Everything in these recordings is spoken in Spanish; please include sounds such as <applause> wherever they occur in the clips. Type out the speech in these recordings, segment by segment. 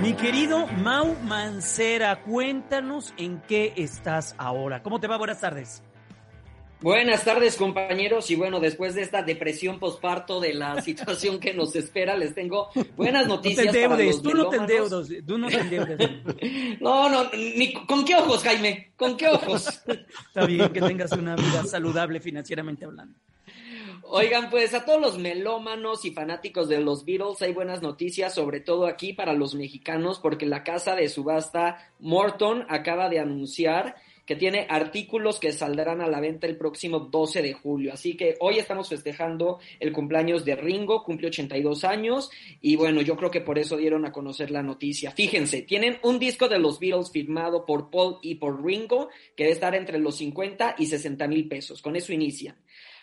Mi querido Mau Mancera, cuéntanos en qué estás ahora. ¿Cómo te va? Buenas tardes. Buenas tardes, compañeros. Y bueno, después de esta depresión posparto de la <laughs> situación que nos espera, les tengo buenas noticias. No te endeudes, tú no te endeudes, tú no te endeudes. no, no, ni, ¿con qué ojos, Jaime? ¿Con qué ojos? <laughs> Está bien que tengas una vida saludable financieramente hablando. Oigan, pues a todos los melómanos y fanáticos de los Beatles hay buenas noticias, sobre todo aquí para los mexicanos, porque la casa de subasta Morton acaba de anunciar tiene artículos que saldrán a la venta el próximo 12 de julio. Así que hoy estamos festejando el cumpleaños de Ringo, cumple 82 años y bueno, yo creo que por eso dieron a conocer la noticia. Fíjense, tienen un disco de los Beatles firmado por Paul y por Ringo que debe estar entre los 50 y 60 mil pesos. Con eso inician.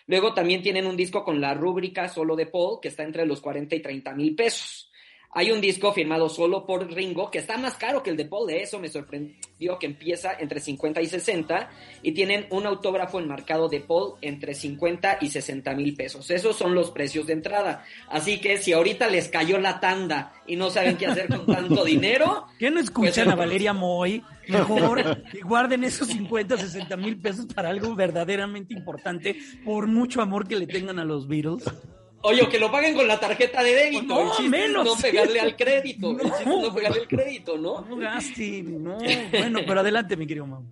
Luego también tienen un disco con la rúbrica solo de Paul que está entre los 40 y 30 mil pesos. Hay un disco firmado solo por Ringo que está más caro que el de Paul, de eso me sorprendió que empieza entre 50 y 60 y tienen un autógrafo enmarcado de Paul entre 50 y 60 mil pesos. Esos son los precios de entrada. Así que si ahorita les cayó la tanda y no saben qué hacer con tanto dinero... ¿Qué no escuchan pues, a Valeria Moy? <laughs> Mejor que guarden esos 50, 60 mil pesos para algo verdaderamente importante por mucho amor que le tengan a los Beatles. Oye, que lo paguen con la tarjeta de débito. No, el menos. <laughs> no pegarle al crédito. No, no pegarle el crédito, ¿no? No gasten, no. Bueno, pero adelante, mi querido Mau.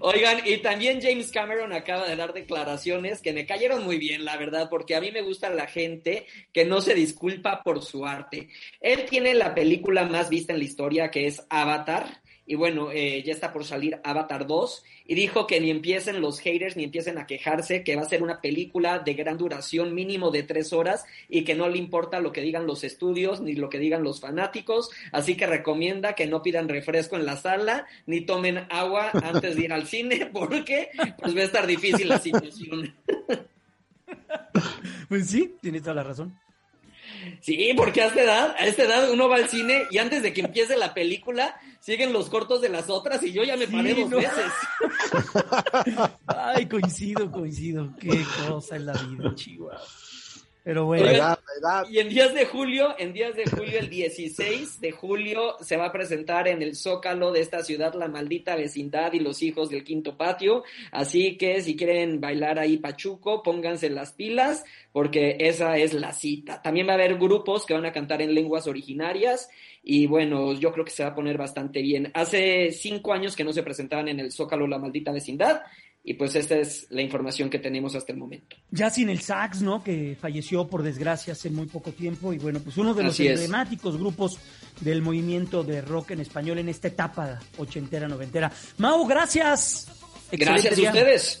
Oigan, y también James Cameron acaba de dar declaraciones que me cayeron muy bien, la verdad, porque a mí me gusta la gente que no se disculpa por su arte. Él tiene la película más vista en la historia, que es Avatar, y bueno, eh, ya está por salir Avatar 2 y dijo que ni empiecen los haters ni empiecen a quejarse, que va a ser una película de gran duración mínimo de tres horas y que no le importa lo que digan los estudios ni lo que digan los fanáticos, así que recomienda que no pidan refresco en la sala ni tomen agua antes de ir al cine <laughs> porque pues va a estar difícil la situación. <laughs> Pues sí, tiene toda la razón. Sí, porque a esta edad, a esta edad uno va al cine y antes de que empiece la película siguen los cortos de las otras y yo ya me paré dos veces. Ay, coincido, coincido. Qué cosa en la vida, Chihuahua. Pero bueno. Y en días de julio, en días de julio, el 16 de julio, se va a presentar en el Zócalo de esta ciudad la maldita vecindad y los hijos del quinto patio. Así que si quieren bailar ahí pachuco, pónganse las pilas, porque esa es la cita. También va a haber grupos que van a cantar en lenguas originarias. Y bueno, yo creo que se va a poner bastante bien. Hace cinco años que no se presentaban en el Zócalo la maldita vecindad y pues esta es la información que tenemos hasta el momento. Ya sin el Sax, ¿no? Que falleció por desgracia hace muy poco tiempo. Y bueno, pues uno de los emblemáticos grupos del movimiento de rock en español en esta etapa ochentera, noventera. Mau, gracias. gracias a ustedes.